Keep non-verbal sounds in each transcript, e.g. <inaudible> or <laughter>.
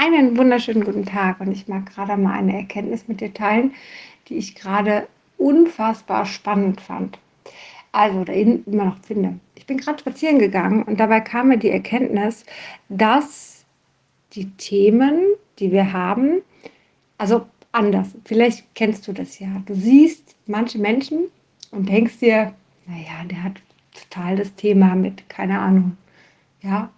Einen wunderschönen guten Tag und ich mag gerade mal eine Erkenntnis mit dir teilen, die ich gerade unfassbar spannend fand. Also, oder immer noch finde. Ich bin gerade spazieren gegangen und dabei kam mir die Erkenntnis, dass die Themen, die wir haben, also anders, vielleicht kennst du das ja. Du siehst manche Menschen und denkst dir, naja, der hat total das Thema mit, keine Ahnung, ja,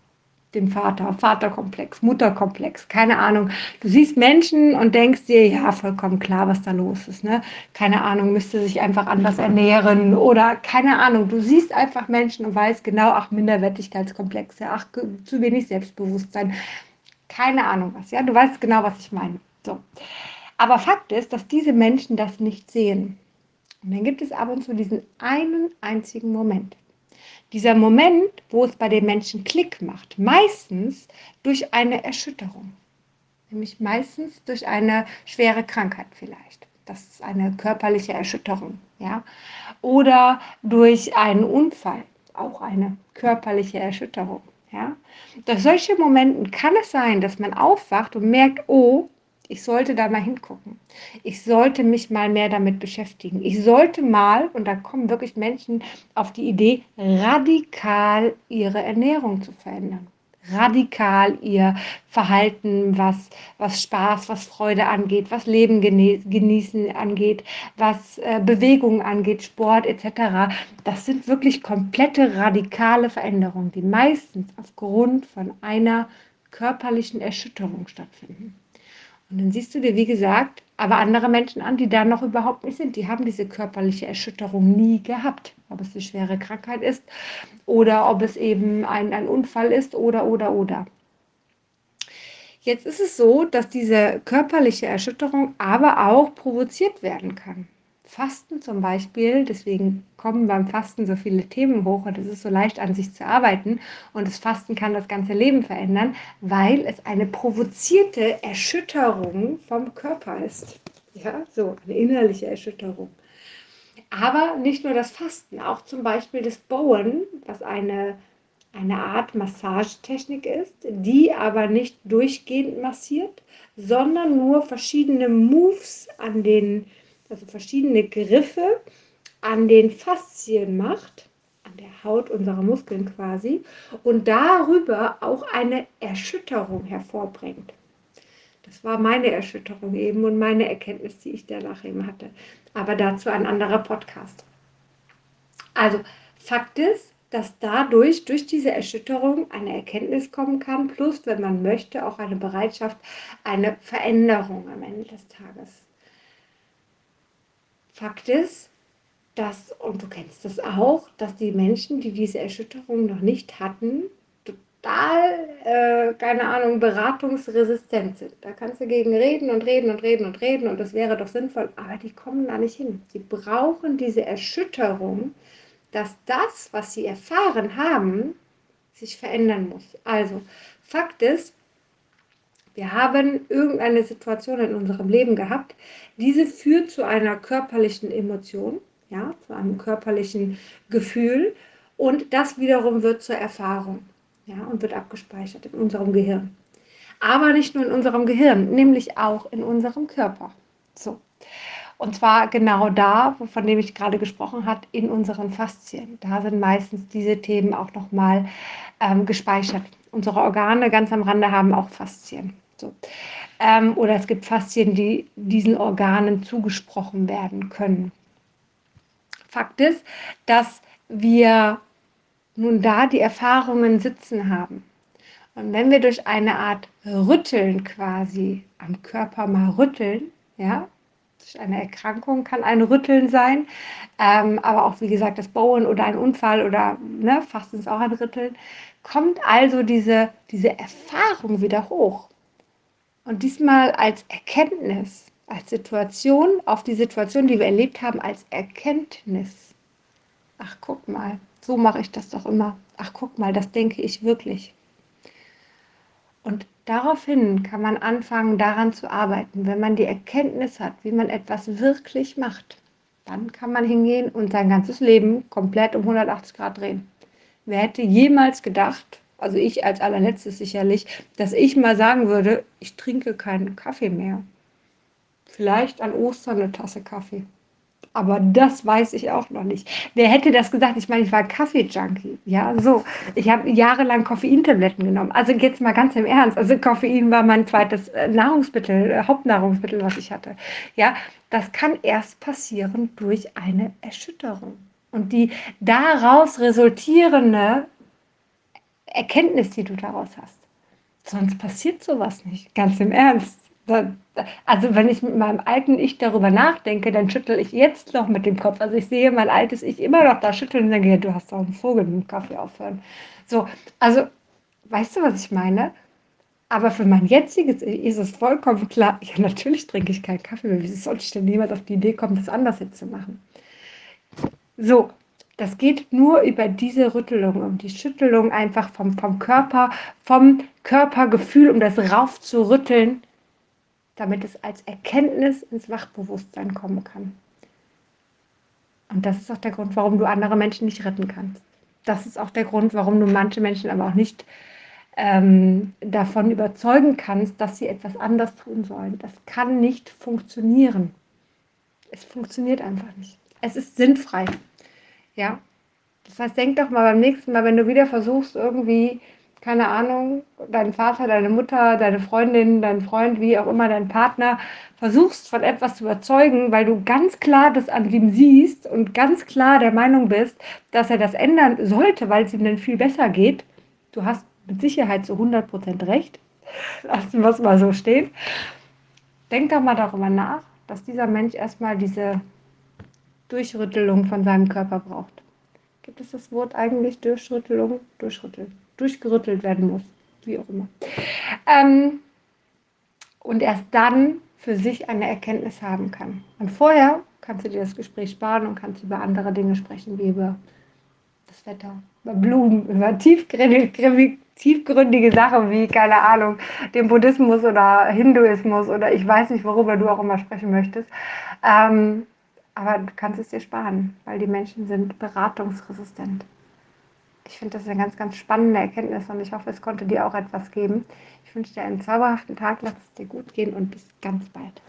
dem Vater, Vaterkomplex, Mutterkomplex, keine Ahnung. Du siehst Menschen und denkst dir, ja, vollkommen klar, was da los ist. Ne? Keine Ahnung, müsste sich einfach anders ernähren oder keine Ahnung. Du siehst einfach Menschen und weißt genau, ach, Minderwertigkeitskomplexe, ach, zu wenig Selbstbewusstsein. Keine Ahnung was, ja. Du weißt genau, was ich meine. So. Aber Fakt ist, dass diese Menschen das nicht sehen. Und dann gibt es ab und zu diesen einen einzigen Moment dieser Moment, wo es bei den Menschen Klick macht, meistens durch eine Erschütterung. Nämlich meistens durch eine schwere Krankheit vielleicht. Das ist eine körperliche Erschütterung. Ja? Oder durch einen Unfall, auch eine körperliche Erschütterung. Ja? Durch solche Momenten kann es sein, dass man aufwacht und merkt, oh, ich sollte da mal hingucken. Ich sollte mich mal mehr damit beschäftigen. Ich sollte mal, und da kommen wirklich Menschen auf die Idee, radikal ihre Ernährung zu verändern. Radikal ihr Verhalten, was, was Spaß, was Freude angeht, was Leben genießen angeht, was äh, Bewegung angeht, Sport etc. Das sind wirklich komplette radikale Veränderungen, die meistens aufgrund von einer körperlichen Erschütterung stattfinden. Und dann siehst du dir, wie gesagt, aber andere Menschen an, die da noch überhaupt nicht sind. Die haben diese körperliche Erschütterung nie gehabt. Ob es eine schwere Krankheit ist oder ob es eben ein, ein Unfall ist oder, oder, oder. Jetzt ist es so, dass diese körperliche Erschütterung aber auch provoziert werden kann. Fasten zum Beispiel, deswegen kommen beim Fasten so viele Themen hoch und es ist so leicht an sich zu arbeiten und das Fasten kann das ganze Leben verändern, weil es eine provozierte Erschütterung vom Körper ist. Ja, so eine innerliche Erschütterung. Aber nicht nur das Fasten, auch zum Beispiel das Bowen, was eine, eine Art Massagetechnik ist, die aber nicht durchgehend massiert, sondern nur verschiedene Moves an den also verschiedene Griffe an den Faszien macht, an der Haut unserer Muskeln quasi, und darüber auch eine Erschütterung hervorbringt. Das war meine Erschütterung eben und meine Erkenntnis, die ich danach eben hatte. Aber dazu ein anderer Podcast. Also, Fakt ist, dass dadurch, durch diese Erschütterung, eine Erkenntnis kommen kann, plus, wenn man möchte, auch eine Bereitschaft, eine Veränderung am Ende des Tages. Fakt ist, dass, und du kennst das auch, dass die Menschen, die diese Erschütterung noch nicht hatten, total, äh, keine Ahnung, beratungsresistent sind. Da kannst du gegen reden und reden und reden und reden und das wäre doch sinnvoll, aber die kommen da nicht hin. Sie brauchen diese Erschütterung, dass das, was sie erfahren haben, sich verändern muss. Also, Fakt ist, wir haben irgendeine Situation in unserem Leben gehabt. Diese führt zu einer körperlichen Emotion, ja, zu einem körperlichen Gefühl und das wiederum wird zur Erfahrung, ja, und wird abgespeichert in unserem Gehirn. Aber nicht nur in unserem Gehirn, nämlich auch in unserem Körper. So. Und zwar genau da, von dem ich gerade gesprochen habe, in unseren Faszien. Da sind meistens diese Themen auch nochmal ähm, gespeichert. Unsere Organe ganz am Rande haben auch Faszien. So. Ähm, oder es gibt Faszien, die diesen Organen zugesprochen werden können. Fakt ist, dass wir nun da die Erfahrungen sitzen haben. Und wenn wir durch eine Art Rütteln quasi am Körper mal rütteln, ja, durch eine Erkrankung kann ein Rütteln sein, ähm, aber auch wie gesagt das Bauen oder ein Unfall oder ne, fast ist auch ein Rütteln, kommt also diese, diese Erfahrung wieder hoch. Und diesmal als Erkenntnis, als Situation, auf die Situation, die wir erlebt haben, als Erkenntnis. Ach, guck mal, so mache ich das doch immer. Ach, guck mal, das denke ich wirklich. Und daraufhin kann man anfangen, daran zu arbeiten. Wenn man die Erkenntnis hat, wie man etwas wirklich macht, dann kann man hingehen und sein ganzes Leben komplett um 180 Grad drehen. Wer hätte jemals gedacht, also ich als allerletztes sicherlich, dass ich mal sagen würde, ich trinke keinen Kaffee mehr. Vielleicht an Ostern eine Tasse Kaffee. Aber das weiß ich auch noch nicht. Wer hätte das gesagt? Ich meine, ich war Kaffee-Junkie. Ja, so. Ich habe jahrelang Koffeintabletten genommen. Also jetzt mal ganz im Ernst. Also Koffein war mein zweites äh, Nahrungsmittel, äh, Hauptnahrungsmittel, was ich hatte. Ja, das kann erst passieren durch eine Erschütterung. Und die daraus resultierende Erkenntnis, die du daraus hast. Sonst passiert sowas nicht. Ganz im Ernst. Also wenn ich mit meinem alten Ich darüber nachdenke, dann schüttel ich jetzt noch mit dem Kopf. Also ich sehe mein altes Ich immer noch da schütteln und denke, ja, du hast doch einen Vogel mit dem Kaffee aufhören. So, also, weißt du, was ich meine? Aber für mein jetziges Ich ist es vollkommen klar, ja, natürlich trinke ich keinen Kaffee mehr. Wie sollte ich denn jemand auf die Idee kommen, das anders jetzt zu machen? So, das geht nur über diese Rüttelung, um die Schüttelung einfach vom, vom Körper, vom Körpergefühl, um das rauf zu rütteln damit es als Erkenntnis ins Wachbewusstsein kommen kann. Und das ist auch der Grund, warum du andere Menschen nicht retten kannst. Das ist auch der Grund, warum du manche Menschen aber auch nicht ähm, davon überzeugen kannst, dass sie etwas anders tun sollen. Das kann nicht funktionieren. Es funktioniert einfach nicht. Es ist sinnfrei. Ja. Das heißt, denk doch mal beim nächsten Mal, wenn du wieder versuchst, irgendwie keine Ahnung, deinen Vater, deine Mutter, deine Freundin, dein Freund, wie auch immer, dein Partner, versuchst von etwas zu überzeugen, weil du ganz klar das an ihm siehst und ganz klar der Meinung bist, dass er das ändern sollte, weil es ihm dann viel besser geht. Du hast mit Sicherheit zu 100% recht. <laughs> Lassen wir es mal so stehen. Denk doch mal darüber nach, dass dieser Mensch erstmal diese Durchrüttelung von seinem Körper braucht. Gibt es das Wort eigentlich Durchrüttelung? Durchrütteln durchgerüttelt werden muss, wie auch immer. Ähm, und erst dann für sich eine Erkenntnis haben kann. Und vorher kannst du dir das Gespräch sparen und kannst über andere Dinge sprechen, wie über das Wetter, über Blumen, über tiefgründige, tiefgründige Sachen wie, keine Ahnung, den Buddhismus oder Hinduismus oder ich weiß nicht, worüber du auch immer sprechen möchtest. Ähm, aber du kannst es dir sparen, weil die Menschen sind beratungsresistent ich finde das eine ganz, ganz spannende Erkenntnis und ich hoffe, es konnte dir auch etwas geben. Ich wünsche dir einen zauberhaften Tag, lass es dir gut gehen und bis ganz bald.